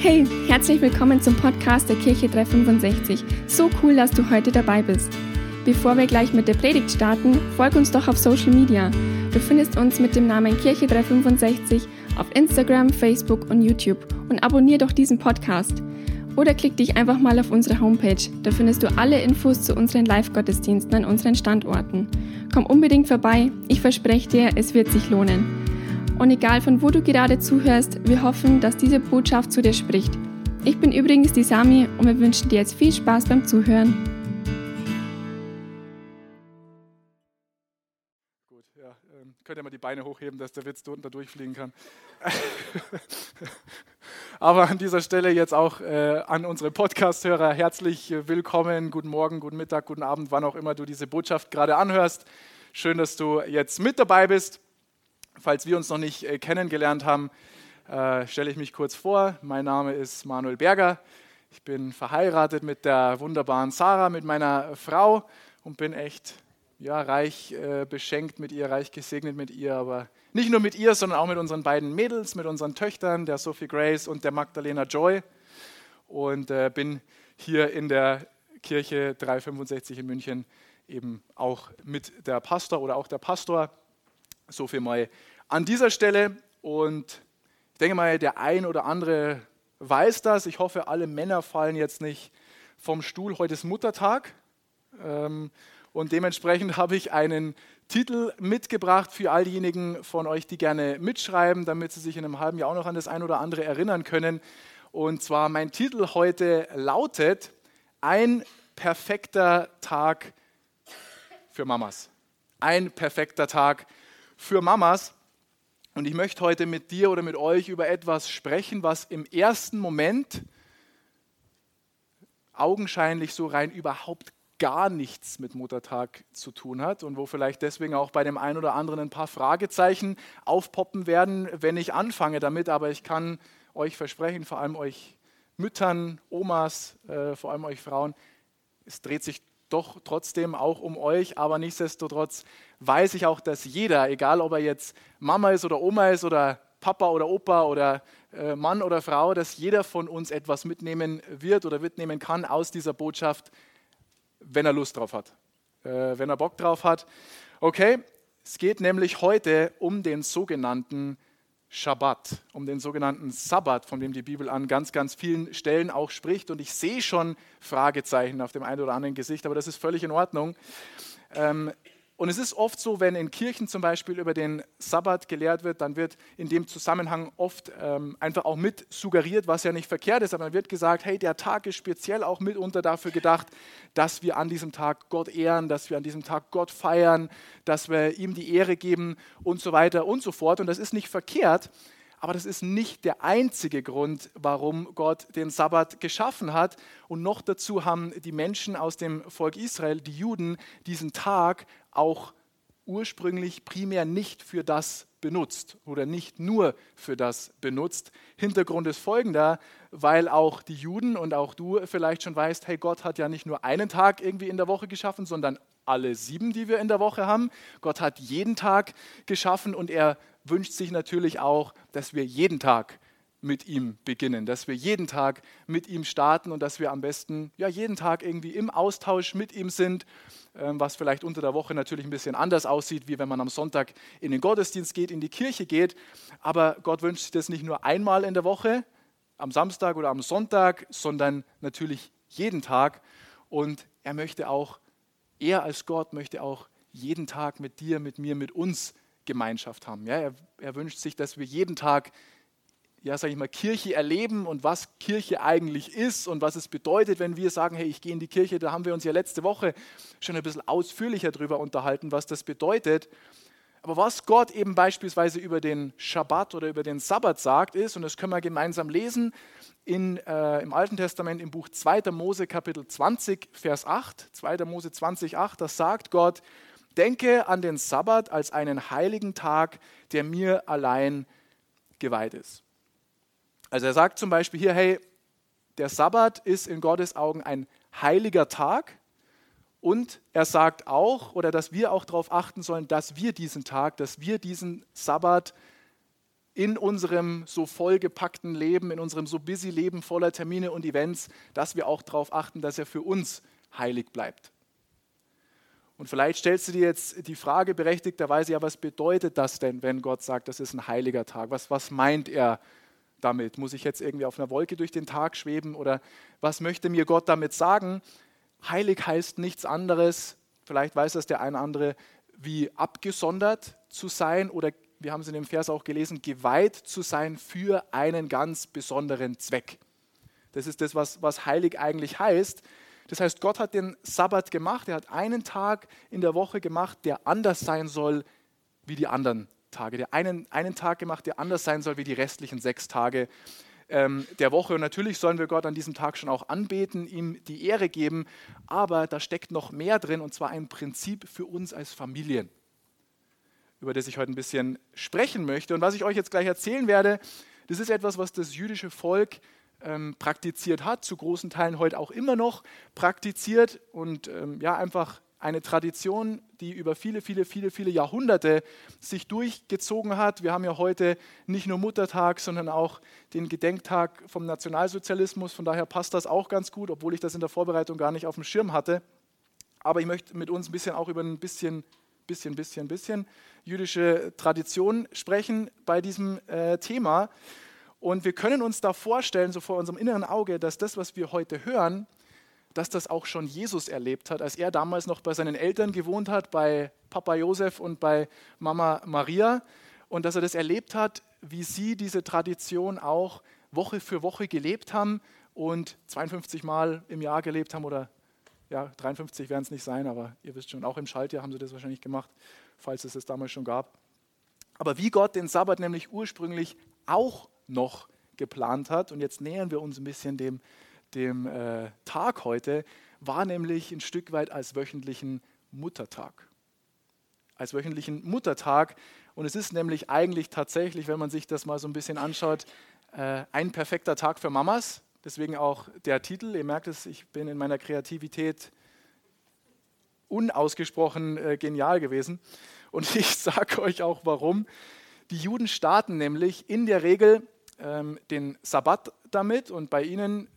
Hey, herzlich willkommen zum Podcast der Kirche 365. So cool, dass du heute dabei bist. Bevor wir gleich mit der Predigt starten, folg uns doch auf Social Media. Du findest uns mit dem Namen Kirche 365 auf Instagram, Facebook und YouTube und abonnier doch diesen Podcast. Oder klick dich einfach mal auf unsere Homepage. Da findest du alle Infos zu unseren Live-Gottesdiensten an unseren Standorten. Komm unbedingt vorbei. Ich verspreche dir, es wird sich lohnen. Und egal von wo du gerade zuhörst, wir hoffen, dass diese Botschaft zu dir spricht. Ich bin übrigens die Sami und wir wünschen dir jetzt viel Spaß beim Zuhören. Gut, ja, ähm, könnt ihr mal die Beine hochheben, dass der Witz da durchfliegen kann. Aber an dieser Stelle jetzt auch äh, an unsere Podcast-Hörer herzlich willkommen. Guten Morgen, guten Mittag, guten Abend, wann auch immer du diese Botschaft gerade anhörst. Schön, dass du jetzt mit dabei bist. Falls wir uns noch nicht äh, kennengelernt haben, äh, stelle ich mich kurz vor. Mein Name ist Manuel Berger. Ich bin verheiratet mit der wunderbaren Sarah, mit meiner Frau und bin echt ja, reich äh, beschenkt mit ihr, reich gesegnet mit ihr, aber nicht nur mit ihr, sondern auch mit unseren beiden Mädels, mit unseren Töchtern, der Sophie Grace und der Magdalena Joy. Und bin hier in der Kirche 365 in München eben auch mit der Pastor oder auch der Pastor. So viel mal an dieser Stelle. Und ich denke mal, der ein oder andere weiß das. Ich hoffe, alle Männer fallen jetzt nicht vom Stuhl. Heute ist Muttertag. Ähm, und dementsprechend habe ich einen Titel mitgebracht für all diejenigen von euch, die gerne mitschreiben, damit sie sich in einem halben Jahr auch noch an das ein oder andere erinnern können. Und zwar mein Titel heute lautet Ein perfekter Tag für Mamas. Ein perfekter Tag für Mamas. Und ich möchte heute mit dir oder mit euch über etwas sprechen, was im ersten Moment augenscheinlich so rein überhaupt gar nichts mit Muttertag zu tun hat und wo vielleicht deswegen auch bei dem einen oder anderen ein paar Fragezeichen aufpoppen werden, wenn ich anfange damit. Aber ich kann euch versprechen, vor allem euch Müttern, Omas, äh, vor allem euch Frauen, es dreht sich doch trotzdem auch um euch, aber nichtsdestotrotz weiß ich auch, dass jeder, egal ob er jetzt Mama ist oder Oma ist oder Papa oder Opa oder äh, Mann oder Frau, dass jeder von uns etwas mitnehmen wird oder mitnehmen kann aus dieser Botschaft, wenn er Lust drauf hat, äh, wenn er Bock drauf hat. Okay, es geht nämlich heute um den sogenannten Schabbat, um den sogenannten Sabbat, von dem die Bibel an ganz, ganz vielen Stellen auch spricht. Und ich sehe schon Fragezeichen auf dem einen oder anderen Gesicht, aber das ist völlig in Ordnung. Und es ist oft so, wenn in Kirchen zum Beispiel über den Sabbat gelehrt wird, dann wird in dem Zusammenhang oft ähm, einfach auch mit suggeriert, was ja nicht verkehrt ist, aber dann wird gesagt, hey, der Tag ist speziell auch mitunter dafür gedacht, dass wir an diesem Tag Gott ehren, dass wir an diesem Tag Gott feiern, dass wir ihm die Ehre geben und so weiter und so fort. Und das ist nicht verkehrt, aber das ist nicht der einzige Grund, warum Gott den Sabbat geschaffen hat. Und noch dazu haben die Menschen aus dem Volk Israel, die Juden, diesen Tag auch ursprünglich primär nicht für das benutzt oder nicht nur für das benutzt. Hintergrund ist folgender, weil auch die Juden und auch du vielleicht schon weißt, hey, Gott hat ja nicht nur einen Tag irgendwie in der Woche geschaffen, sondern alle sieben, die wir in der Woche haben. Gott hat jeden Tag geschaffen und er wünscht sich natürlich auch, dass wir jeden Tag mit ihm beginnen, dass wir jeden Tag mit ihm starten und dass wir am besten ja jeden Tag irgendwie im Austausch mit ihm sind, ähm, was vielleicht unter der Woche natürlich ein bisschen anders aussieht, wie wenn man am Sonntag in den Gottesdienst geht, in die Kirche geht. Aber Gott wünscht sich das nicht nur einmal in der Woche, am Samstag oder am Sonntag, sondern natürlich jeden Tag. Und er möchte auch, er als Gott möchte auch jeden Tag mit dir, mit mir, mit uns Gemeinschaft haben. Ja, er, er wünscht sich, dass wir jeden Tag ja, sage ich mal, Kirche erleben und was Kirche eigentlich ist und was es bedeutet, wenn wir sagen, hey, ich gehe in die Kirche, da haben wir uns ja letzte Woche schon ein bisschen ausführlicher darüber unterhalten, was das bedeutet. Aber was Gott eben beispielsweise über den Schabbat oder über den Sabbat sagt, ist, und das können wir gemeinsam lesen, in, äh, im Alten Testament im Buch 2. Mose Kapitel 20, Vers 8, 2. Mose 20, 8, da sagt Gott, denke an den Sabbat als einen heiligen Tag, der mir allein geweiht ist. Also er sagt zum Beispiel hier, hey, der Sabbat ist in Gottes Augen ein heiliger Tag und er sagt auch, oder dass wir auch darauf achten sollen, dass wir diesen Tag, dass wir diesen Sabbat in unserem so vollgepackten Leben, in unserem so busy Leben voller Termine und Events, dass wir auch darauf achten, dass er für uns heilig bleibt. Und vielleicht stellst du dir jetzt die Frage berechtigterweise, ja, was bedeutet das denn, wenn Gott sagt, das ist ein heiliger Tag? Was, was meint er damit? Muss ich jetzt irgendwie auf einer Wolke durch den Tag schweben oder was möchte mir Gott damit sagen? Heilig heißt nichts anderes, vielleicht weiß das der eine oder andere, wie abgesondert zu sein oder wir haben es in dem Vers auch gelesen, geweiht zu sein für einen ganz besonderen Zweck. Das ist das, was, was heilig eigentlich heißt. Das heißt, Gott hat den Sabbat gemacht, er hat einen Tag in der Woche gemacht, der anders sein soll wie die anderen Tage. Der einen, einen Tag gemacht, der anders sein soll wie die restlichen sechs Tage ähm, der Woche. Und natürlich sollen wir Gott an diesem Tag schon auch anbeten, ihm die Ehre geben, aber da steckt noch mehr drin und zwar ein Prinzip für uns als Familien über das ich heute ein bisschen sprechen möchte. Und was ich euch jetzt gleich erzählen werde, das ist etwas, was das jüdische Volk ähm, praktiziert hat, zu großen Teilen heute auch immer noch praktiziert und ähm, ja, einfach eine Tradition, die über viele, viele, viele, viele Jahrhunderte sich durchgezogen hat. Wir haben ja heute nicht nur Muttertag, sondern auch den Gedenktag vom Nationalsozialismus. Von daher passt das auch ganz gut, obwohl ich das in der Vorbereitung gar nicht auf dem Schirm hatte. Aber ich möchte mit uns ein bisschen auch über ein bisschen bisschen, bisschen, bisschen jüdische Tradition sprechen bei diesem äh, Thema. Und wir können uns da vorstellen, so vor unserem inneren Auge, dass das, was wir heute hören, dass das auch schon Jesus erlebt hat, als er damals noch bei seinen Eltern gewohnt hat, bei Papa Josef und bei Mama Maria. Und dass er das erlebt hat, wie sie diese Tradition auch Woche für Woche gelebt haben und 52 Mal im Jahr gelebt haben oder ja, 53 werden es nicht sein, aber ihr wisst schon, auch im Schaltjahr haben sie das wahrscheinlich gemacht, falls es es damals schon gab. Aber wie Gott den Sabbat nämlich ursprünglich auch noch geplant hat, und jetzt nähern wir uns ein bisschen dem, dem äh, Tag heute, war nämlich ein Stück weit als wöchentlichen Muttertag. Als wöchentlichen Muttertag. Und es ist nämlich eigentlich tatsächlich, wenn man sich das mal so ein bisschen anschaut, äh, ein perfekter Tag für Mamas, Deswegen auch der Titel. Ihr merkt es, ich bin in meiner Kreativität unausgesprochen äh, genial gewesen. Und ich sage euch auch warum. Die Juden starten nämlich in der Regel ähm, den Sabbat damit und bei ihnen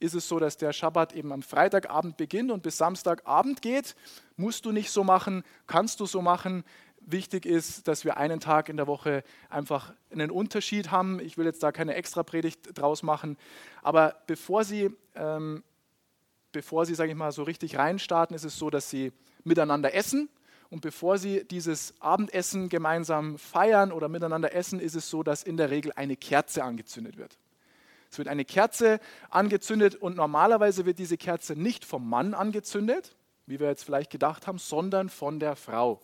ist es so, dass der Schabbat eben am Freitagabend beginnt und bis Samstagabend geht. Musst du nicht so machen, kannst du so machen wichtig ist, dass wir einen Tag in der Woche einfach einen Unterschied haben. Ich will jetzt da keine extra Predigt draus machen, aber bevor Sie, ähm, bevor Sie, sage ich mal, so richtig reinstarten, ist es so, dass Sie miteinander essen. Und bevor Sie dieses Abendessen gemeinsam feiern oder miteinander essen, ist es so, dass in der Regel eine Kerze angezündet wird. Es wird eine Kerze angezündet und normalerweise wird diese Kerze nicht vom Mann angezündet, wie wir jetzt vielleicht gedacht haben, sondern von der Frau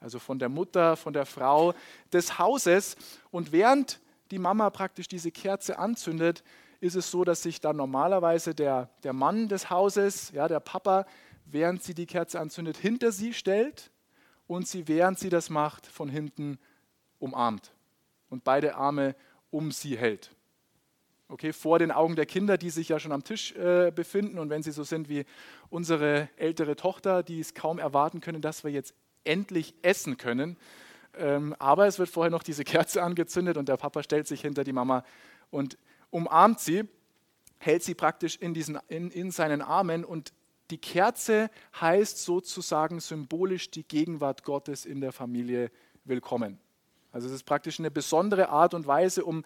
also von der Mutter, von der Frau des Hauses. Und während die Mama praktisch diese Kerze anzündet, ist es so, dass sich dann normalerweise der, der Mann des Hauses, ja, der Papa, während sie die Kerze anzündet, hinter sie stellt und sie, während sie das macht, von hinten umarmt und beide Arme um sie hält. Okay, vor den Augen der Kinder, die sich ja schon am Tisch äh, befinden und wenn sie so sind wie unsere ältere Tochter, die es kaum erwarten können, dass wir jetzt endlich essen können. Ähm, aber es wird vorher noch diese Kerze angezündet und der Papa stellt sich hinter die Mama und umarmt sie, hält sie praktisch in, diesen, in, in seinen Armen und die Kerze heißt sozusagen symbolisch die Gegenwart Gottes in der Familie willkommen. Also es ist praktisch eine besondere Art und Weise, um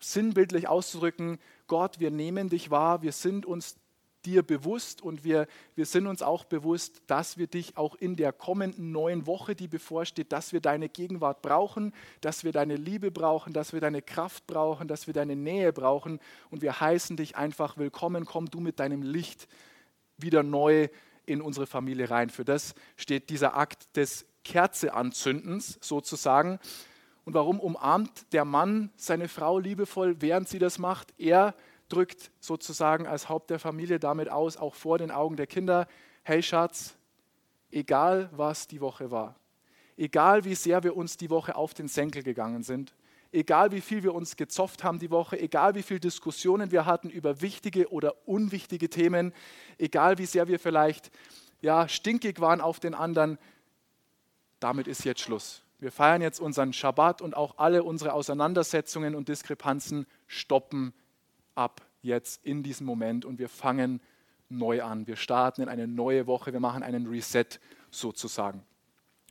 sinnbildlich auszudrücken, Gott, wir nehmen dich wahr, wir sind uns dir bewusst und wir, wir sind uns auch bewusst, dass wir dich auch in der kommenden neuen Woche, die bevorsteht, dass wir deine Gegenwart brauchen, dass wir deine Liebe brauchen, dass wir deine Kraft brauchen, dass wir deine Nähe brauchen und wir heißen dich einfach willkommen, komm du mit deinem Licht wieder neu in unsere Familie rein. Für das steht dieser Akt des Kerzeanzündens sozusagen. Und warum umarmt der Mann seine Frau liebevoll, während sie das macht? Er drückt sozusagen als Haupt der Familie damit aus, auch vor den Augen der Kinder, hey Schatz, egal was die Woche war, egal wie sehr wir uns die Woche auf den Senkel gegangen sind, egal wie viel wir uns gezofft haben die Woche, egal wie viele Diskussionen wir hatten über wichtige oder unwichtige Themen, egal wie sehr wir vielleicht ja, stinkig waren auf den anderen, damit ist jetzt Schluss. Wir feiern jetzt unseren Schabbat und auch alle unsere Auseinandersetzungen und Diskrepanzen stoppen ab jetzt in diesem Moment und wir fangen neu an. Wir starten in eine neue Woche, wir machen einen Reset sozusagen.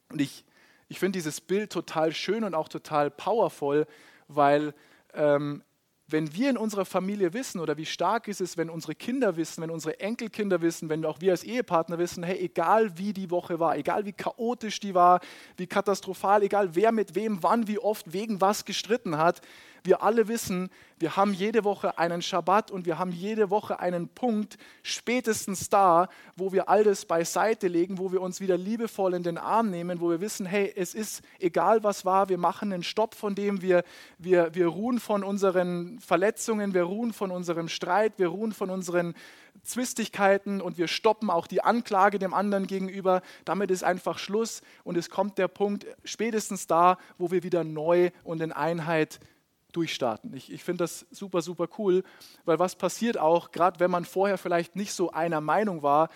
Und ich, ich finde dieses Bild total schön und auch total powerful, weil ähm, wenn wir in unserer Familie wissen oder wie stark ist es, wenn unsere Kinder wissen, wenn unsere Enkelkinder wissen, wenn auch wir als Ehepartner wissen, hey, egal wie die Woche war, egal wie chaotisch die war, wie katastrophal, egal wer mit wem, wann, wie oft, wegen was gestritten hat, wir alle wissen, wir haben jede Woche einen Schabbat und wir haben jede Woche einen Punkt, spätestens da, wo wir all das beiseite legen, wo wir uns wieder liebevoll in den Arm nehmen, wo wir wissen, hey, es ist egal, was war, wir machen einen Stopp von dem, wir, wir, wir ruhen von unseren Verletzungen, wir ruhen von unserem Streit, wir ruhen von unseren Zwistigkeiten und wir stoppen auch die Anklage dem anderen gegenüber. Damit ist einfach Schluss und es kommt der Punkt spätestens da, wo wir wieder neu und in Einheit durchstarten. Ich, ich finde das super, super cool, weil was passiert auch, gerade wenn man vorher vielleicht nicht so einer Meinung war,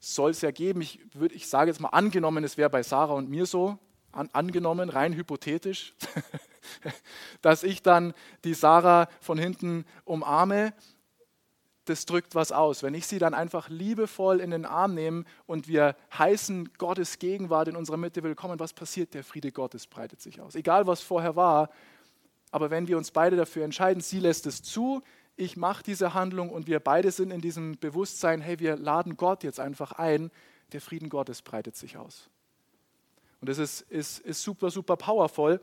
soll es ja geben, ich, ich sage jetzt mal angenommen, es wäre bei Sarah und mir so, an, angenommen, rein hypothetisch, dass ich dann die Sarah von hinten umarme, das drückt was aus. Wenn ich sie dann einfach liebevoll in den Arm nehme und wir heißen Gottes Gegenwart in unserer Mitte willkommen, was passiert? Der Friede Gottes breitet sich aus. Egal was vorher war, aber wenn wir uns beide dafür entscheiden, sie lässt es zu, ich mache diese Handlung und wir beide sind in diesem Bewusstsein, hey, wir laden Gott jetzt einfach ein, der Frieden Gottes breitet sich aus. Und das ist, ist, ist super, super powerful.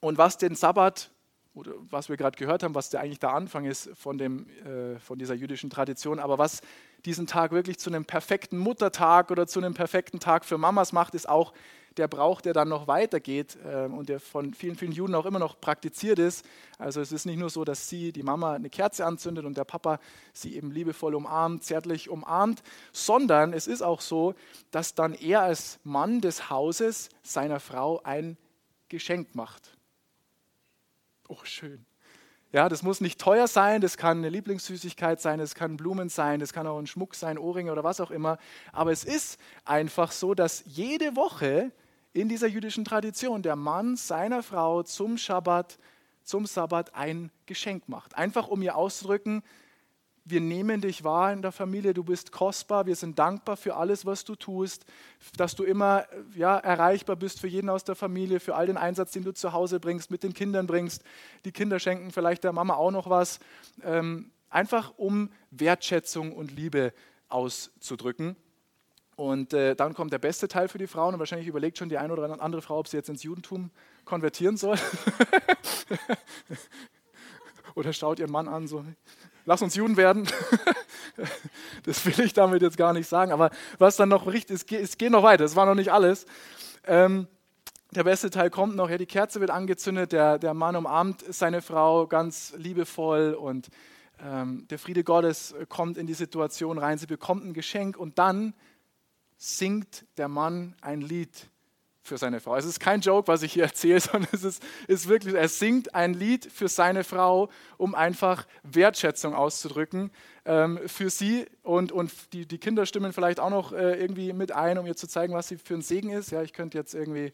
Und was den Sabbat, oder was wir gerade gehört haben, was der eigentlich der Anfang ist von, dem, äh, von dieser jüdischen Tradition, aber was diesen Tag wirklich zu einem perfekten Muttertag oder zu einem perfekten Tag für Mamas macht, ist auch der Brauch, der dann noch weitergeht äh, und der von vielen, vielen Juden auch immer noch praktiziert ist. Also es ist nicht nur so, dass sie, die Mama, eine Kerze anzündet und der Papa sie eben liebevoll umarmt, zärtlich umarmt, sondern es ist auch so, dass dann er als Mann des Hauses seiner Frau ein Geschenk macht. Oh, schön. Ja, das muss nicht teuer sein, das kann eine Lieblingssüßigkeit sein, das kann Blumen sein, das kann auch ein Schmuck sein, Ohrringe oder was auch immer. Aber es ist einfach so, dass jede Woche in dieser jüdischen Tradition der Mann seiner Frau zum Schabbat, zum Sabbat ein Geschenk macht. Einfach um ihr auszudrücken, wir nehmen dich wahr in der Familie, du bist kostbar, wir sind dankbar für alles, was du tust, dass du immer ja, erreichbar bist für jeden aus der Familie, für all den Einsatz, den du zu Hause bringst, mit den Kindern bringst. Die Kinder schenken vielleicht der Mama auch noch was, ähm, einfach um Wertschätzung und Liebe auszudrücken. Und äh, dann kommt der beste Teil für die Frauen und wahrscheinlich überlegt schon die eine oder andere Frau, ob sie jetzt ins Judentum konvertieren soll. oder schaut ihren Mann an, so, lass uns Juden werden. das will ich damit jetzt gar nicht sagen, aber was dann noch richtig ist, es geht noch weiter, es war noch nicht alles. Ähm, der beste Teil kommt noch, ja, die Kerze wird angezündet, der, der Mann umarmt seine Frau ganz liebevoll und ähm, der Friede Gottes kommt in die Situation rein, sie bekommt ein Geschenk und dann singt der Mann ein Lied für seine Frau. Es ist kein Joke, was ich hier erzähle, sondern es ist, ist wirklich, er singt ein Lied für seine Frau, um einfach Wertschätzung auszudrücken ähm, für sie und, und die, die Kinder stimmen vielleicht auch noch äh, irgendwie mit ein, um ihr zu zeigen, was sie für ein Segen ist. Ja, ich könnte jetzt irgendwie,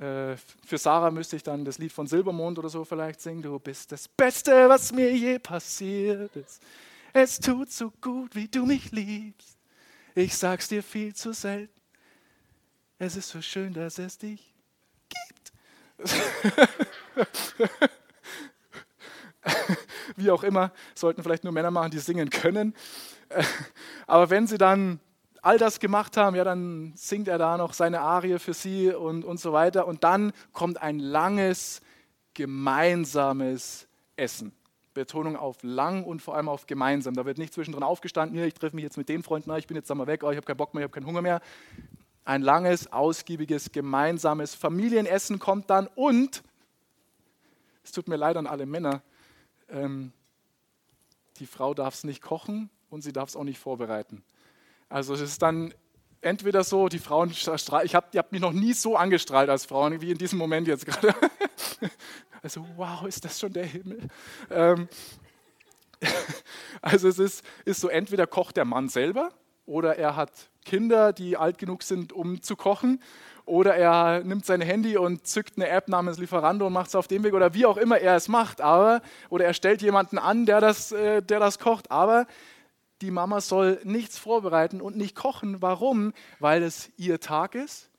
äh, für Sarah müsste ich dann das Lied von Silbermond oder so vielleicht singen. Du bist das Beste, was mir je passiert ist. Es tut so gut, wie du mich liebst. Ich sag's dir viel zu selten. Es ist so schön, dass es dich gibt. Wie auch immer, sollten vielleicht nur Männer machen, die singen können. Aber wenn sie dann all das gemacht haben, ja, dann singt er da noch seine Arie für sie und, und so weiter. Und dann kommt ein langes, gemeinsames Essen. Betonung auf lang und vor allem auf gemeinsam. Da wird nicht zwischendrin aufgestanden, ich treffe mich jetzt mit dem Freund, ich bin jetzt einmal weg, oh, ich habe keinen Bock mehr, ich habe keinen Hunger mehr. Ein langes, ausgiebiges, gemeinsames Familienessen kommt dann und, es tut mir leid an alle Männer, ähm, die Frau darf es nicht kochen und sie darf es auch nicht vorbereiten. Also es ist dann entweder so, die Frauen, ich habe hab mich noch nie so angestrahlt als Frauen wie in diesem Moment jetzt gerade. Also wow, ist das schon der Himmel? Ähm, also es ist, ist so, entweder kocht der Mann selber oder er hat Kinder, die alt genug sind, um zu kochen. Oder er nimmt sein Handy und zückt eine App namens Lieferando und macht es auf dem Weg. Oder wie auch immer er es macht. Aber, oder er stellt jemanden an, der das, äh, der das kocht. Aber die Mama soll nichts vorbereiten und nicht kochen. Warum? Weil es ihr Tag ist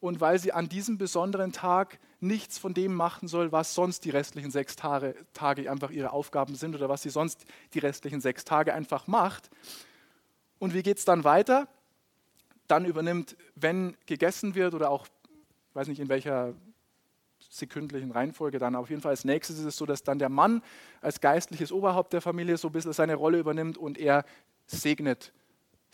und weil sie an diesem besonderen Tag nichts von dem machen soll, was sonst die restlichen sechs Tage, Tage einfach ihre Aufgaben sind oder was sie sonst die restlichen sechs Tage einfach macht. Und wie geht es dann weiter? Dann übernimmt, wenn gegessen wird oder auch, ich weiß nicht in welcher sekündlichen Reihenfolge dann, auf jeden Fall als nächstes ist es so, dass dann der Mann als geistliches Oberhaupt der Familie so ein bisschen seine Rolle übernimmt und er segnet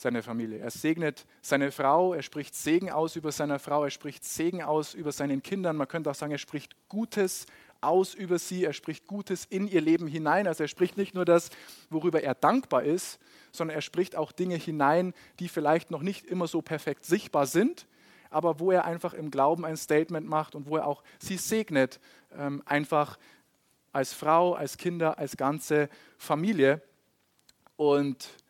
seine Familie. Er segnet seine Frau, er spricht Segen aus über seine Frau, er spricht Segen aus über seinen Kindern. Man könnte auch sagen, er spricht Gutes aus über sie, er spricht Gutes in ihr Leben hinein. Also er spricht nicht nur das, worüber er dankbar ist, sondern er spricht auch Dinge hinein, die vielleicht noch nicht immer so perfekt sichtbar sind, aber wo er einfach im Glauben ein Statement macht und wo er auch sie segnet, ähm, einfach als Frau, als Kinder, als ganze Familie. Und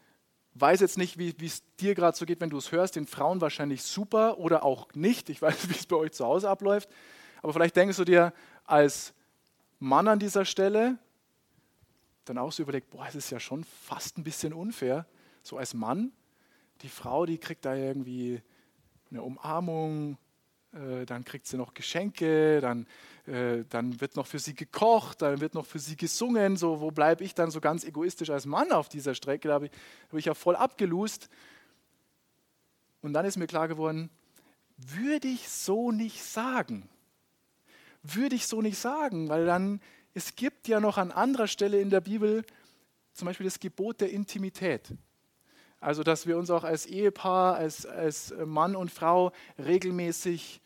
weiß jetzt nicht, wie es dir gerade so geht, wenn du es hörst, den Frauen wahrscheinlich super oder auch nicht. Ich weiß, wie es bei euch zu Hause abläuft. Aber vielleicht denkst du dir als Mann an dieser Stelle dann auch so überlegt, boah, es ist ja schon fast ein bisschen unfair. So als Mann, die Frau, die kriegt da irgendwie eine Umarmung, äh, dann kriegt sie noch Geschenke, dann, äh, dann wird noch für sie gekocht, dann wird noch für sie gesungen. So, wo bleibe ich dann so ganz egoistisch als Mann auf dieser Strecke? Da habe ich, hab ich ja voll abgelust. Und dann ist mir klar geworden, würde ich so nicht sagen. Würde ich so nicht sagen, weil dann, es gibt ja noch an anderer Stelle in der Bibel zum Beispiel das Gebot der Intimität. Also, dass wir uns auch als Ehepaar, als, als Mann und Frau regelmäßig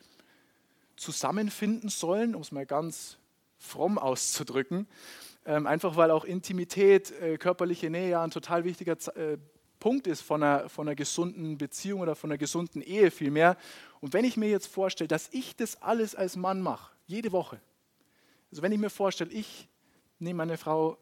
zusammenfinden sollen, um es mal ganz fromm auszudrücken. Ähm, einfach weil auch Intimität, äh, körperliche Nähe ja ein total wichtiger äh, Punkt ist von einer, von einer gesunden Beziehung oder von einer gesunden Ehe vielmehr. Und wenn ich mir jetzt vorstelle, dass ich das alles als Mann mache, jede Woche, also wenn ich mir vorstelle, ich nehme meine Frau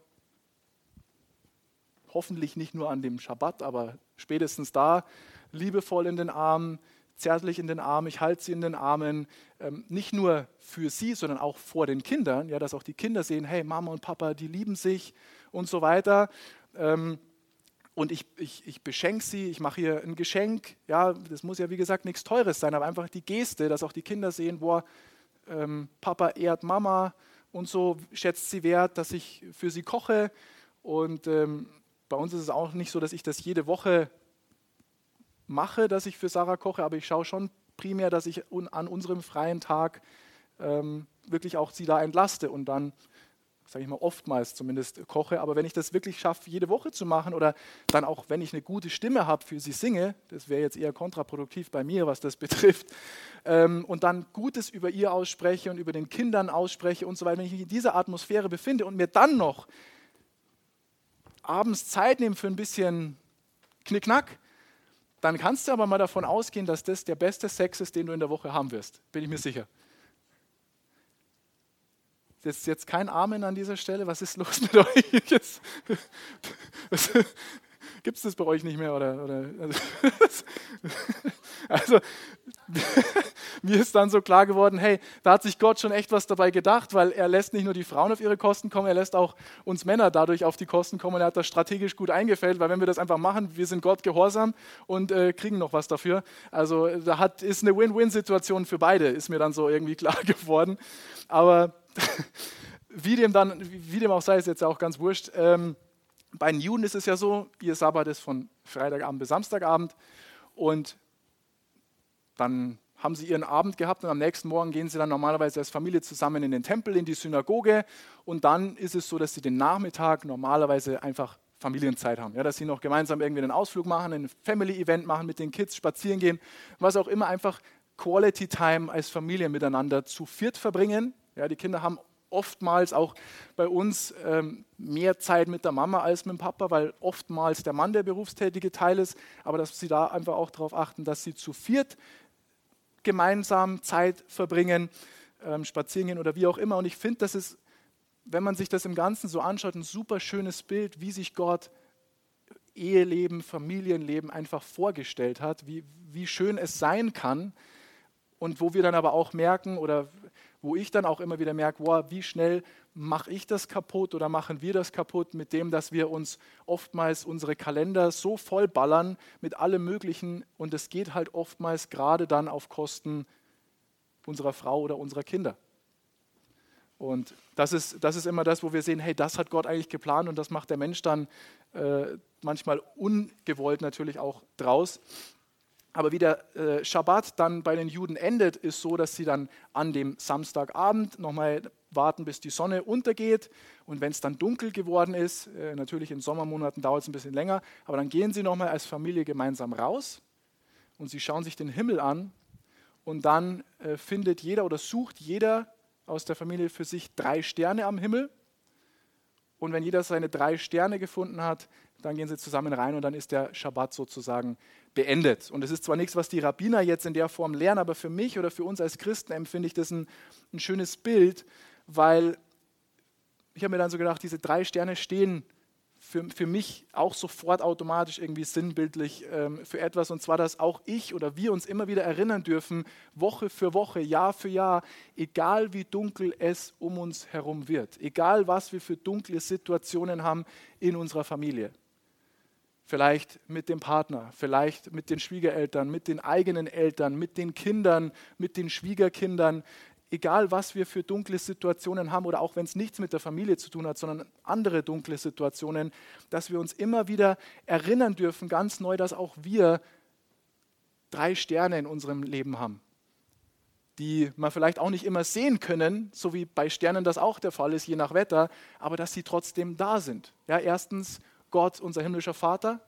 hoffentlich nicht nur an dem Schabbat, aber spätestens da liebevoll in den Armen, zärtlich in den Armen, ich halte sie in den Armen, ähm, nicht nur für sie, sondern auch vor den Kindern, ja, dass auch die Kinder sehen, hey, Mama und Papa, die lieben sich und so weiter. Ähm, und ich, ich, ich beschenke sie, ich mache ihr ein Geschenk, ja, das muss ja wie gesagt nichts Teures sein, aber einfach die Geste, dass auch die Kinder sehen, boah, ähm, Papa ehrt Mama und so schätzt sie wert, dass ich für sie koche und ähm, bei uns ist es auch nicht so, dass ich das jede Woche mache, dass ich für Sarah koche, aber ich schaue schon primär, dass ich an unserem freien Tag ähm, wirklich auch sie da entlaste und dann, sage ich mal, oftmals zumindest koche. Aber wenn ich das wirklich schaffe, jede Woche zu machen oder dann auch, wenn ich eine gute Stimme habe, für sie singe, das wäre jetzt eher kontraproduktiv bei mir, was das betrifft, ähm, und dann Gutes über ihr ausspreche und über den Kindern ausspreche und so weiter, wenn ich mich in dieser Atmosphäre befinde und mir dann noch abends Zeit nehme für ein bisschen Knickknack, dann kannst du aber mal davon ausgehen, dass das der beste Sex ist, den du in der Woche haben wirst. Bin ich mir sicher. Ist jetzt kein Amen an dieser Stelle. Was ist los mit euch? Gibt es das bei euch nicht mehr? Oder, oder also, also mir ist dann so klar geworden, hey, da hat sich Gott schon echt was dabei gedacht, weil er lässt nicht nur die Frauen auf ihre Kosten kommen, er lässt auch uns Männer dadurch auf die Kosten kommen. Er hat das strategisch gut eingefällt, weil wenn wir das einfach machen, wir sind Gott gehorsam und äh, kriegen noch was dafür. Also da hat, ist eine Win-Win-Situation für beide, ist mir dann so irgendwie klar geworden. Aber wie dem dann, wie dem auch sei, ist jetzt auch ganz wurscht. Ähm, bei den Juden ist es ja so, ihr Sabbat ist von Freitagabend bis Samstagabend und dann haben sie ihren Abend gehabt und am nächsten Morgen gehen sie dann normalerweise als Familie zusammen in den Tempel, in die Synagoge und dann ist es so, dass sie den Nachmittag normalerweise einfach Familienzeit haben, ja, dass sie noch gemeinsam irgendwie einen Ausflug machen, ein Family-Event machen, mit den Kids spazieren gehen, was auch immer, einfach Quality Time als Familie miteinander zu viert verbringen. Ja, die Kinder haben oftmals auch bei uns ähm, mehr Zeit mit der Mama als mit dem Papa, weil oftmals der Mann der berufstätige Teil ist, aber dass sie da einfach auch darauf achten, dass sie zu viert gemeinsam Zeit verbringen, ähm, spazieren gehen oder wie auch immer. Und ich finde, das ist, wenn man sich das im Ganzen so anschaut, ein super schönes Bild, wie sich Gott Eheleben, Familienleben einfach vorgestellt hat, wie, wie schön es sein kann und wo wir dann aber auch merken oder wo ich dann auch immer wieder merke, wow, wie schnell mache ich das kaputt oder machen wir das kaputt mit dem, dass wir uns oftmals unsere Kalender so vollballern mit allem Möglichen und es geht halt oftmals gerade dann auf Kosten unserer Frau oder unserer Kinder. Und das ist, das ist immer das, wo wir sehen, hey, das hat Gott eigentlich geplant und das macht der Mensch dann äh, manchmal ungewollt natürlich auch draus. Aber wie der äh, Schabbat dann bei den Juden endet, ist so, dass sie dann an dem Samstagabend nochmal warten, bis die Sonne untergeht. Und wenn es dann dunkel geworden ist, äh, natürlich in Sommermonaten dauert es ein bisschen länger, aber dann gehen sie nochmal als Familie gemeinsam raus und sie schauen sich den Himmel an. Und dann äh, findet jeder oder sucht jeder aus der Familie für sich drei Sterne am Himmel. Und wenn jeder seine drei Sterne gefunden hat, dann gehen sie zusammen rein und dann ist der Schabbat sozusagen beendet. Und es ist zwar nichts, was die Rabbiner jetzt in der Form lernen, aber für mich oder für uns als Christen empfinde ich das ein, ein schönes Bild, weil ich habe mir dann so gedacht, diese drei Sterne stehen für, für mich auch sofort automatisch irgendwie sinnbildlich ähm, für etwas, und zwar, dass auch ich oder wir uns immer wieder erinnern dürfen, Woche für Woche, Jahr für Jahr, egal wie dunkel es um uns herum wird, egal was wir für dunkle Situationen haben in unserer Familie. Vielleicht mit dem Partner, vielleicht mit den Schwiegereltern, mit den eigenen Eltern, mit den Kindern, mit den Schwiegerkindern, egal was wir für dunkle Situationen haben oder auch wenn es nichts mit der Familie zu tun hat, sondern andere dunkle Situationen, dass wir uns immer wieder erinnern dürfen, ganz neu, dass auch wir drei Sterne in unserem Leben haben, die man vielleicht auch nicht immer sehen können, so wie bei Sternen das auch der Fall ist, je nach Wetter, aber dass sie trotzdem da sind. Ja, erstens Gott, unser himmlischer Vater,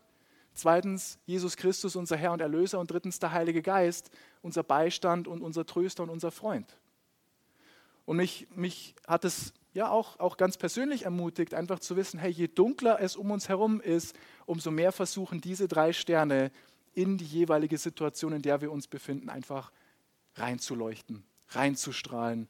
Zweitens Jesus Christus, unser Herr und Erlöser. Und drittens der Heilige Geist, unser Beistand und unser Tröster und unser Freund. Und mich, mich hat es ja auch, auch ganz persönlich ermutigt, einfach zu wissen, hey, je dunkler es um uns herum ist, umso mehr versuchen diese drei Sterne in die jeweilige Situation, in der wir uns befinden, einfach reinzuleuchten, reinzustrahlen,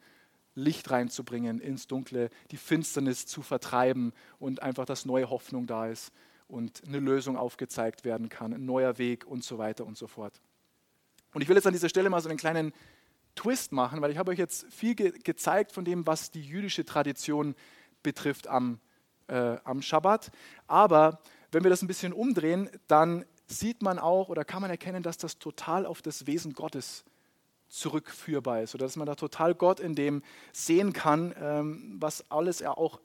Licht reinzubringen ins Dunkle, die Finsternis zu vertreiben und einfach, dass neue Hoffnung da ist und eine Lösung aufgezeigt werden kann, ein neuer Weg und so weiter und so fort. Und ich will jetzt an dieser Stelle mal so einen kleinen Twist machen, weil ich habe euch jetzt viel ge gezeigt von dem, was die jüdische Tradition betrifft am, äh, am Schabbat. Aber wenn wir das ein bisschen umdrehen, dann sieht man auch oder kann man erkennen, dass das total auf das Wesen Gottes zurückführbar ist oder dass man da total Gott in dem sehen kann, ähm, was alles er auch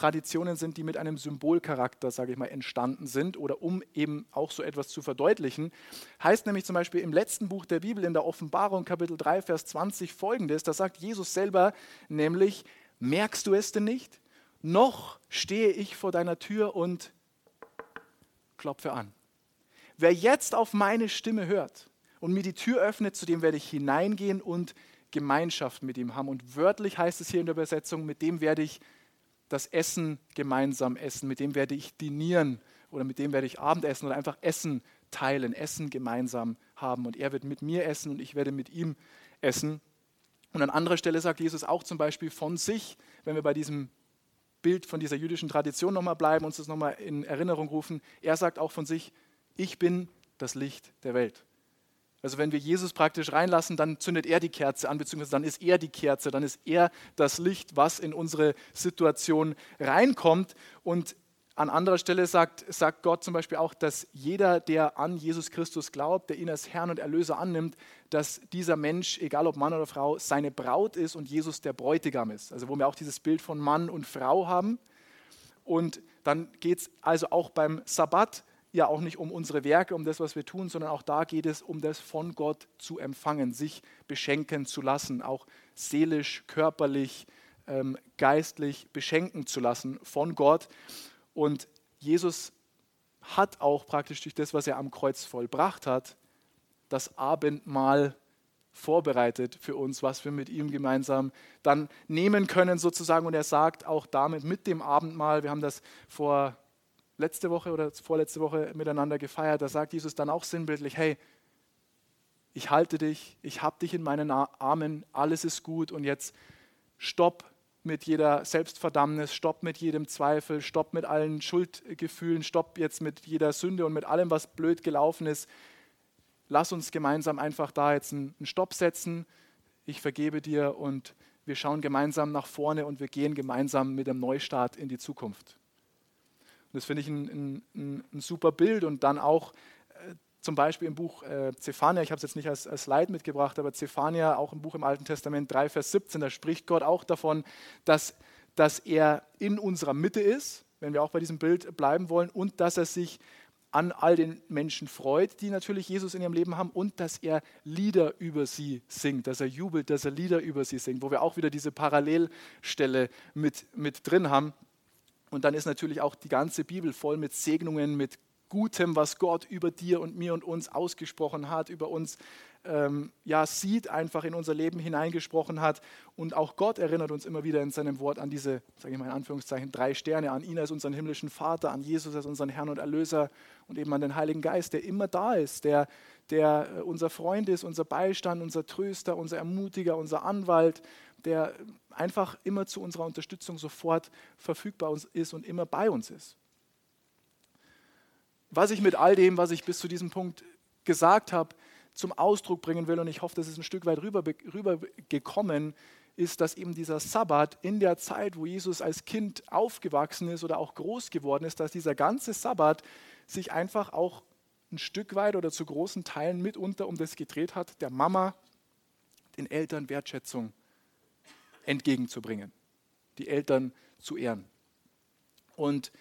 Traditionen sind, die mit einem Symbolcharakter, sage ich mal, entstanden sind oder um eben auch so etwas zu verdeutlichen. Heißt nämlich zum Beispiel im letzten Buch der Bibel, in der Offenbarung, Kapitel 3, Vers 20 folgendes, da sagt Jesus selber nämlich, merkst du es denn nicht? Noch stehe ich vor deiner Tür und klopfe an. Wer jetzt auf meine Stimme hört und mir die Tür öffnet, zu dem werde ich hineingehen und Gemeinschaft mit ihm haben. Und wörtlich heißt es hier in der Übersetzung, mit dem werde ich das Essen gemeinsam essen, mit dem werde ich dinieren oder mit dem werde ich Abendessen oder einfach Essen teilen, Essen gemeinsam haben. Und er wird mit mir essen und ich werde mit ihm essen. Und an anderer Stelle sagt Jesus auch zum Beispiel von sich, wenn wir bei diesem Bild von dieser jüdischen Tradition nochmal bleiben, uns das nochmal in Erinnerung rufen, er sagt auch von sich, ich bin das Licht der Welt. Also wenn wir Jesus praktisch reinlassen, dann zündet er die Kerze an, beziehungsweise dann ist er die Kerze, dann ist er das Licht, was in unsere Situation reinkommt. Und an anderer Stelle sagt, sagt Gott zum Beispiel auch, dass jeder, der an Jesus Christus glaubt, der ihn als Herrn und Erlöser annimmt, dass dieser Mensch, egal ob Mann oder Frau, seine Braut ist und Jesus der Bräutigam ist. Also wo wir auch dieses Bild von Mann und Frau haben. Und dann geht es also auch beim Sabbat ja auch nicht um unsere Werke, um das, was wir tun, sondern auch da geht es um das von Gott zu empfangen, sich beschenken zu lassen, auch seelisch, körperlich, ähm, geistlich beschenken zu lassen von Gott. Und Jesus hat auch praktisch durch das, was er am Kreuz vollbracht hat, das Abendmahl vorbereitet für uns, was wir mit ihm gemeinsam dann nehmen können sozusagen. Und er sagt auch damit mit dem Abendmahl, wir haben das vor letzte Woche oder vorletzte Woche miteinander gefeiert, da sagt Jesus dann auch sinnbildlich, hey, ich halte dich, ich habe dich in meinen Armen, alles ist gut und jetzt stopp mit jeder Selbstverdammnis, stopp mit jedem Zweifel, stopp mit allen Schuldgefühlen, stopp jetzt mit jeder Sünde und mit allem, was blöd gelaufen ist. Lass uns gemeinsam einfach da jetzt einen Stopp setzen. Ich vergebe dir und wir schauen gemeinsam nach vorne und wir gehen gemeinsam mit dem Neustart in die Zukunft. Und das finde ich ein, ein, ein, super Bild und dann auch äh, zum Beispiel im Buch äh, Zephania, ich habe es jetzt nicht als, als Slide mitgebracht, aber Zephania, auch im Buch im Alten Testament 3, Vers 17, da spricht Gott auch davon, dass, dass er in unserer Mitte ist, wenn wir auch bei diesem Bild bleiben wollen, und dass er sich an all den Menschen freut, die natürlich Jesus in ihrem Leben haben, und dass er Lieder über sie singt, dass er jubelt, dass er Lieder über sie singt, wo wir auch wieder diese Parallelstelle mit, mit drin haben. Und dann ist natürlich auch die ganze Bibel voll mit Segnungen, mit Gutem, was Gott über dir und mir und uns ausgesprochen hat, über uns ähm, ja, sieht, einfach in unser Leben hineingesprochen hat. Und auch Gott erinnert uns immer wieder in seinem Wort an diese, sage ich mal in Anführungszeichen, drei Sterne, an ihn als unseren himmlischen Vater, an Jesus als unseren Herrn und Erlöser und eben an den Heiligen Geist, der immer da ist, der, der äh, unser Freund ist, unser Beistand, unser Tröster, unser Ermutiger, unser Anwalt, der einfach immer zu unserer Unterstützung sofort verfügbar ist und immer bei uns ist. Was ich mit all dem, was ich bis zu diesem Punkt gesagt habe, zum Ausdruck bringen will, und ich hoffe, das ist ein Stück weit rübergekommen, rüber ist, dass eben dieser Sabbat in der Zeit, wo Jesus als Kind aufgewachsen ist oder auch groß geworden ist, dass dieser ganze Sabbat sich einfach auch ein Stück weit oder zu großen Teilen mitunter um das gedreht hat, der Mama, den Eltern Wertschätzung entgegenzubringen, die Eltern zu ehren. Und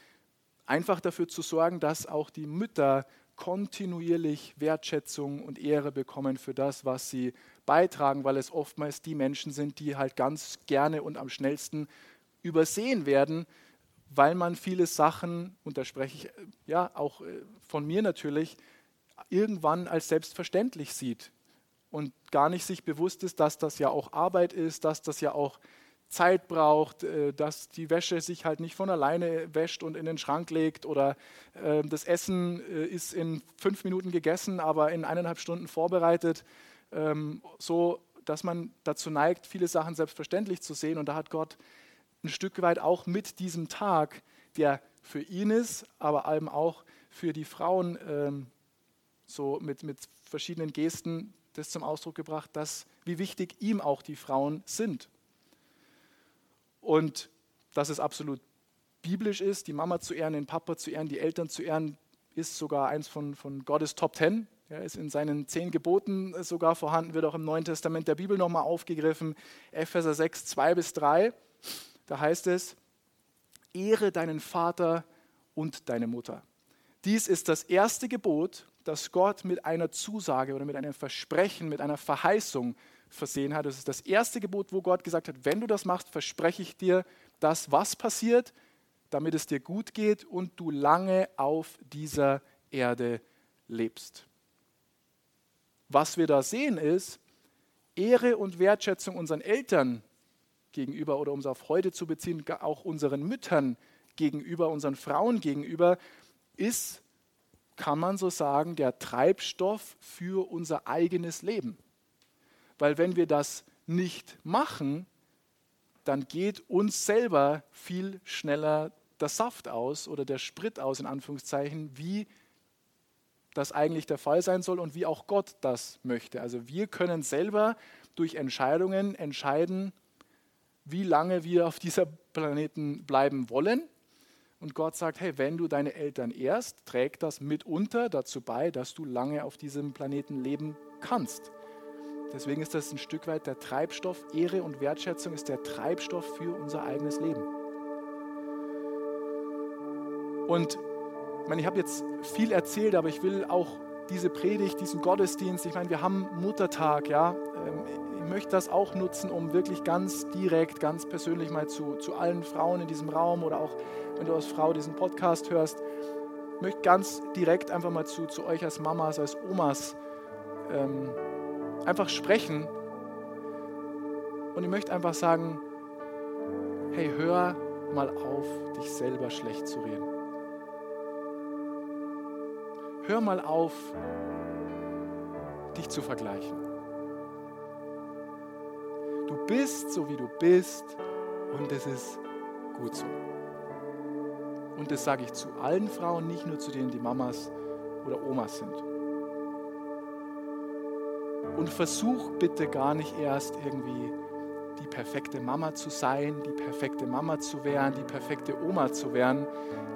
einfach dafür zu sorgen, dass auch die Mütter kontinuierlich Wertschätzung und Ehre bekommen für das, was sie beitragen, weil es oftmals die Menschen sind, die halt ganz gerne und am schnellsten übersehen werden, weil man viele Sachen, und da spreche ich ja auch äh, von mir natürlich, irgendwann als selbstverständlich sieht und gar nicht sich bewusst ist, dass das ja auch Arbeit ist, dass das ja auch Zeit braucht, äh, dass die Wäsche sich halt nicht von alleine wäscht und in den Schrank legt oder äh, das Essen äh, ist in fünf Minuten gegessen, aber in eineinhalb Stunden vorbereitet, ähm, so dass man dazu neigt, viele Sachen selbstverständlich zu sehen. Und da hat Gott ein Stück weit auch mit diesem Tag, der für ihn ist, aber allem auch für die Frauen ähm, so mit, mit verschiedenen Gesten das zum Ausdruck gebracht, dass wie wichtig ihm auch die Frauen sind und dass es absolut biblisch ist, die Mama zu ehren, den Papa zu ehren, die Eltern zu ehren, ist sogar eins von, von Gottes Top Ten. Ja, ist in seinen zehn Geboten sogar vorhanden, wird auch im Neuen Testament der Bibel nochmal aufgegriffen. Epheser 6, 2 bis 3. Da heißt es, Ehre deinen Vater und deine Mutter. Dies ist das erste Gebot, das Gott mit einer Zusage oder mit einem Versprechen, mit einer Verheißung versehen hat. Das ist das erste Gebot, wo Gott gesagt hat, wenn du das machst, verspreche ich dir, dass was passiert, damit es dir gut geht und du lange auf dieser Erde lebst. Was wir da sehen ist, Ehre und Wertschätzung unseren Eltern gegenüber oder um es auf heute zu beziehen, auch unseren Müttern gegenüber, unseren Frauen gegenüber, ist, kann man so sagen, der Treibstoff für unser eigenes Leben. Weil wenn wir das nicht machen, dann geht uns selber viel schneller der Saft aus oder der Sprit aus, in Anführungszeichen, wie das eigentlich der Fall sein soll und wie auch Gott das möchte. Also wir können selber durch Entscheidungen entscheiden, wie lange wir auf dieser Planeten bleiben wollen. Und Gott sagt, hey, wenn du deine Eltern ehrst, trägt das mitunter dazu bei, dass du lange auf diesem Planeten leben kannst. Deswegen ist das ein Stück weit der Treibstoff. Ehre und Wertschätzung ist der Treibstoff für unser eigenes Leben. Und ich, meine, ich habe jetzt viel erzählt, aber ich will auch diese Predigt, diesen Gottesdienst, ich meine, wir haben Muttertag, ja. Ich möchte das auch nutzen, um wirklich ganz direkt, ganz persönlich mal zu, zu allen Frauen in diesem Raum oder auch, wenn du als Frau diesen Podcast hörst, möchte ganz direkt einfach mal zu, zu euch als Mamas, als Omas ähm, einfach sprechen. Und ich möchte einfach sagen, hey, hör mal auf, dich selber schlecht zu reden. Hör mal auf, dich zu vergleichen. Du bist so, wie du bist, Und es ist gut so. Und das sage ich zu allen Frauen, nicht nur zu denen, die Mamas oder Omas sind. Und versuch bitte gar nicht erst irgendwie die perfekte Mama zu sein, die perfekte Mama zu werden, die perfekte Oma zu werden,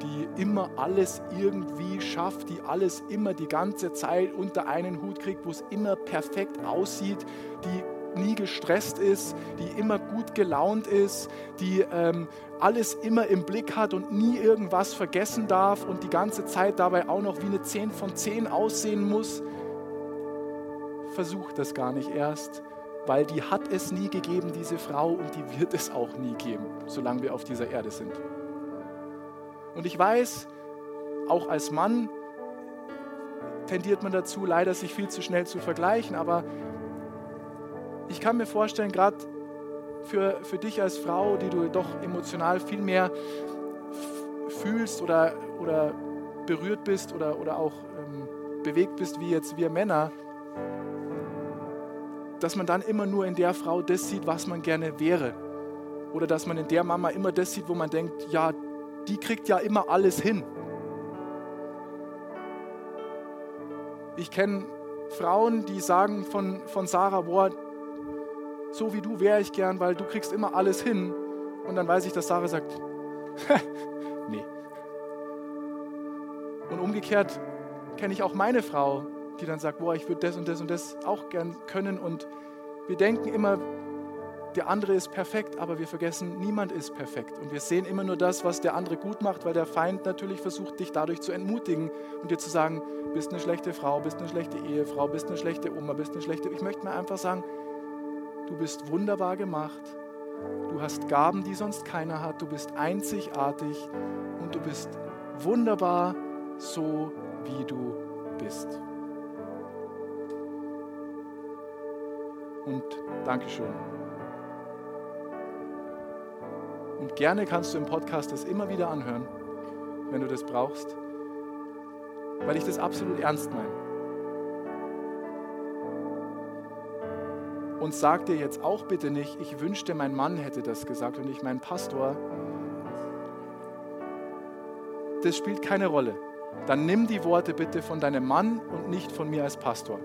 die immer alles irgendwie schafft, die alles immer die ganze Zeit unter einen Hut kriegt, wo es immer perfekt aussieht, die nie gestresst ist, die immer gut gelaunt ist, die ähm, alles immer im Blick hat und nie irgendwas vergessen darf und die ganze Zeit dabei auch noch wie eine 10 von 10 aussehen muss. Versuch das gar nicht erst weil die hat es nie gegeben, diese Frau, und die wird es auch nie geben, solange wir auf dieser Erde sind. Und ich weiß, auch als Mann tendiert man dazu, leider sich viel zu schnell zu vergleichen, aber ich kann mir vorstellen, gerade für, für dich als Frau, die du doch emotional viel mehr fühlst oder, oder berührt bist oder, oder auch ähm, bewegt bist wie jetzt wir Männer, dass man dann immer nur in der Frau das sieht, was man gerne wäre. Oder dass man in der Mama immer das sieht, wo man denkt, ja, die kriegt ja immer alles hin. Ich kenne Frauen, die sagen von, von Sarah, boah, so wie du wäre ich gern, weil du kriegst immer alles hin. Und dann weiß ich, dass Sarah sagt, nee. Und umgekehrt kenne ich auch meine Frau, die dann sagt, boah, ich würde das und das und das auch gern können. Und wir denken immer, der andere ist perfekt, aber wir vergessen, niemand ist perfekt. Und wir sehen immer nur das, was der andere gut macht, weil der Feind natürlich versucht, dich dadurch zu entmutigen und dir zu sagen, bist eine schlechte Frau, bist eine schlechte Ehefrau, bist eine schlechte Oma, bist eine schlechte... Ich möchte mir einfach sagen, du bist wunderbar gemacht. Du hast Gaben, die sonst keiner hat. Du bist einzigartig und du bist wunderbar so, wie du bist. und Dankeschön. Und gerne kannst du im Podcast das immer wieder anhören, wenn du das brauchst, weil ich das absolut ernst meine. Und sag dir jetzt auch bitte nicht, ich wünschte, mein Mann hätte das gesagt und nicht mein Pastor. Das spielt keine Rolle. Dann nimm die Worte bitte von deinem Mann und nicht von mir als Pastor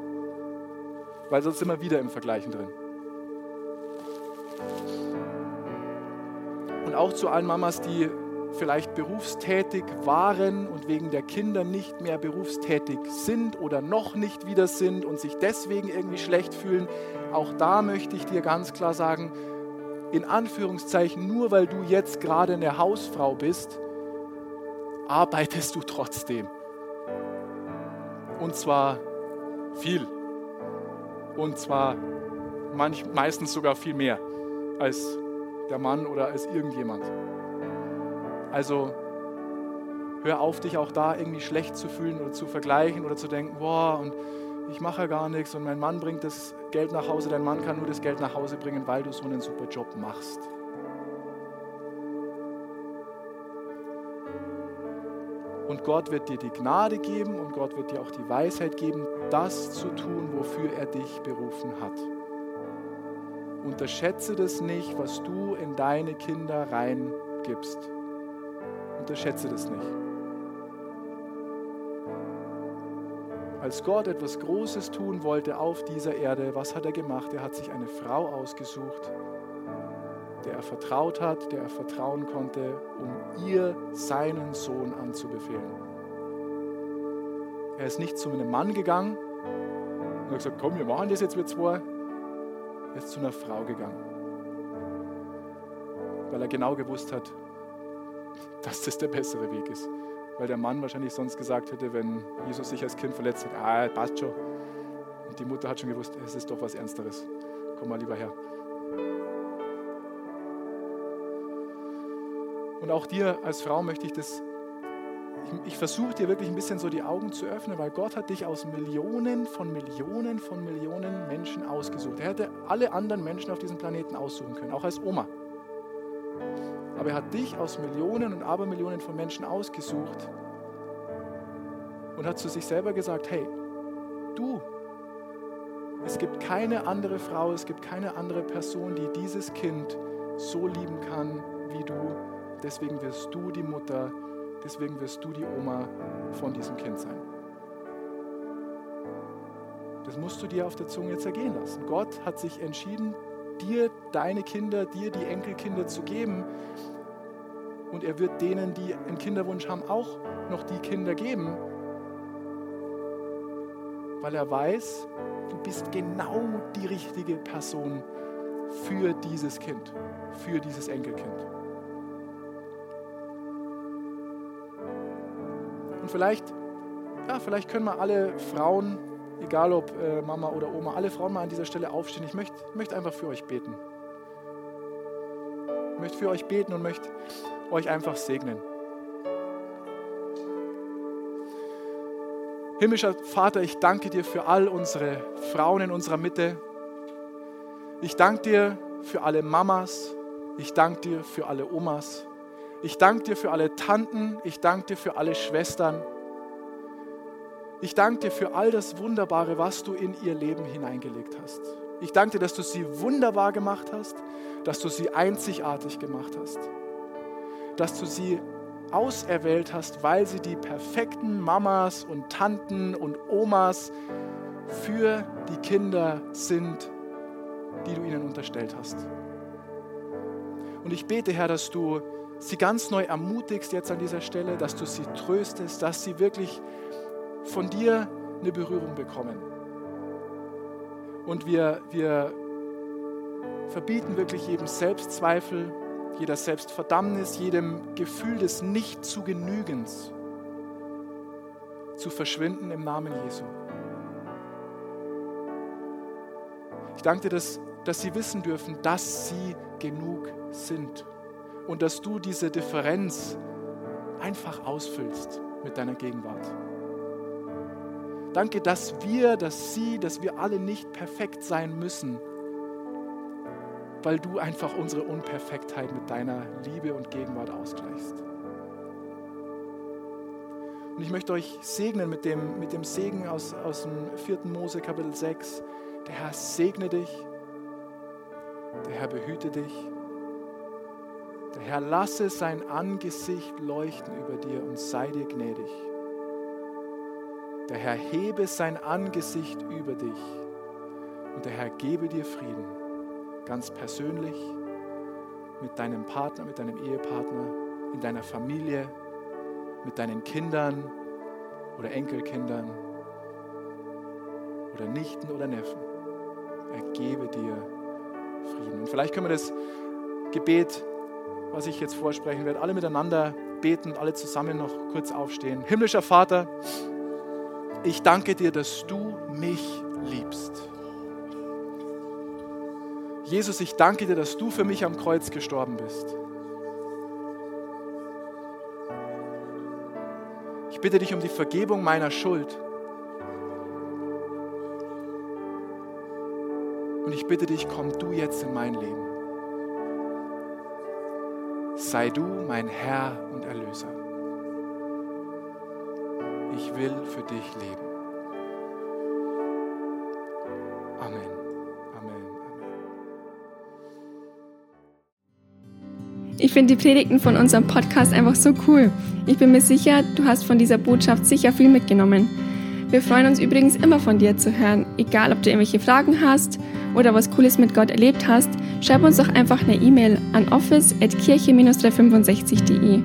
weil sonst sind wir wieder im Vergleichen drin. Und auch zu allen Mamas, die vielleicht berufstätig waren und wegen der Kinder nicht mehr berufstätig sind oder noch nicht wieder sind und sich deswegen irgendwie schlecht fühlen, auch da möchte ich dir ganz klar sagen, in Anführungszeichen, nur weil du jetzt gerade eine Hausfrau bist, arbeitest du trotzdem. Und zwar viel. Und zwar manch, meistens sogar viel mehr als der Mann oder als irgendjemand. Also hör auf, dich auch da irgendwie schlecht zu fühlen oder zu vergleichen oder zu denken, boah, und ich mache ja gar nichts und mein Mann bringt das Geld nach Hause, dein Mann kann nur das Geld nach Hause bringen, weil du so einen super Job machst. Und Gott wird dir die Gnade geben und Gott wird dir auch die Weisheit geben, das zu tun, wofür er dich berufen hat. Unterschätze das nicht, was du in deine Kinder reingibst. Unterschätze das nicht. Als Gott etwas Großes tun wollte auf dieser Erde, was hat er gemacht? Er hat sich eine Frau ausgesucht, der er vertraut hat, der er vertrauen konnte, um ihr seinen Sohn anzubefehlen. Er ist nicht zu einem Mann gegangen und hat gesagt, komm, wir machen das jetzt wir zwei. Er ist zu einer Frau gegangen, weil er genau gewusst hat, dass das der bessere Weg ist. Weil der Mann wahrscheinlich sonst gesagt hätte, wenn Jesus sich als Kind verletzt hat, ah, passt schon. Und die Mutter hat schon gewusst, es ist doch was Ernsteres. Komm mal lieber her. Und auch dir als Frau möchte ich das, ich, ich versuche dir wirklich ein bisschen so die Augen zu öffnen, weil Gott hat dich aus Millionen von Millionen von Millionen Menschen ausgesucht. Er hätte alle anderen Menschen auf diesem Planeten aussuchen können, auch als Oma. Aber er hat dich aus Millionen und Abermillionen von Menschen ausgesucht und hat zu sich selber gesagt, hey, du, es gibt keine andere Frau, es gibt keine andere Person, die dieses Kind so lieben kann wie du. Deswegen wirst du die Mutter, deswegen wirst du die Oma von diesem Kind sein. Das musst du dir auf der Zunge zergehen lassen. Gott hat sich entschieden, dir deine Kinder, dir die Enkelkinder zu geben. Und er wird denen, die einen Kinderwunsch haben, auch noch die Kinder geben, weil er weiß, du bist genau die richtige Person für dieses Kind, für dieses Enkelkind. Und vielleicht, ja, vielleicht können wir alle Frauen egal ob äh, Mama oder Oma, alle Frauen mal an dieser Stelle aufstehen. Ich möchte möcht einfach für euch beten. Ich möchte für euch beten und möchte euch einfach segnen. Himmlischer Vater, ich danke dir für all unsere Frauen in unserer Mitte. Ich danke dir für alle Mamas. Ich danke dir für alle Omas. Ich danke dir für alle Tanten. Ich danke dir für alle Schwestern. Ich danke dir für all das Wunderbare, was du in ihr Leben hineingelegt hast. Ich danke dir, dass du sie wunderbar gemacht hast, dass du sie einzigartig gemacht hast, dass du sie auserwählt hast, weil sie die perfekten Mamas und Tanten und Omas für die Kinder sind, die du ihnen unterstellt hast. Und ich bete, Herr, dass du sie ganz neu ermutigst jetzt an dieser Stelle, dass du sie tröstest, dass sie wirklich von dir eine Berührung bekommen. Und wir, wir verbieten wirklich jedem Selbstzweifel, jeder Selbstverdammnis, jedem Gefühl des Nicht-zu-Genügens zu verschwinden im Namen Jesu. Ich danke dir, dass, dass sie wissen dürfen, dass sie genug sind und dass du diese Differenz einfach ausfüllst mit deiner Gegenwart. Danke, dass wir, dass sie, dass wir alle nicht perfekt sein müssen, weil du einfach unsere Unperfektheit mit deiner Liebe und Gegenwart ausgleichst. Und ich möchte euch segnen mit dem, mit dem Segen aus, aus dem 4. Mose Kapitel 6. Der Herr segne dich, der Herr behüte dich, der Herr lasse sein Angesicht leuchten über dir und sei dir gnädig. Der Herr hebe sein Angesicht über dich und der Herr gebe dir Frieden, ganz persönlich, mit deinem Partner, mit deinem Ehepartner, in deiner Familie, mit deinen Kindern oder Enkelkindern oder Nichten oder Neffen. Er gebe dir Frieden. Und vielleicht können wir das Gebet, was ich jetzt vorsprechen werde, alle miteinander beten, alle zusammen noch kurz aufstehen. Himmlischer Vater, ich danke dir, dass du mich liebst. Jesus, ich danke dir, dass du für mich am Kreuz gestorben bist. Ich bitte dich um die Vergebung meiner Schuld. Und ich bitte dich, komm du jetzt in mein Leben. Sei du mein Herr und Erlöser will für dich leben. Amen. Amen. Amen. Ich finde die Predigten von unserem Podcast einfach so cool. Ich bin mir sicher, du hast von dieser Botschaft sicher viel mitgenommen. Wir freuen uns übrigens immer von dir zu hören. Egal, ob du irgendwelche Fragen hast oder was Cooles mit Gott erlebt hast, schreib uns doch einfach eine E-Mail an office.kirche-365.de.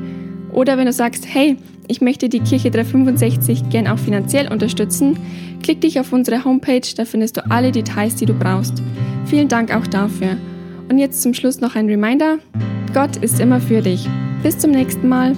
Oder wenn du sagst, hey, ich möchte die Kirche 365 gern auch finanziell unterstützen, klick dich auf unsere Homepage, da findest du alle Details, die du brauchst. Vielen Dank auch dafür. Und jetzt zum Schluss noch ein Reminder. Gott ist immer für dich. Bis zum nächsten Mal.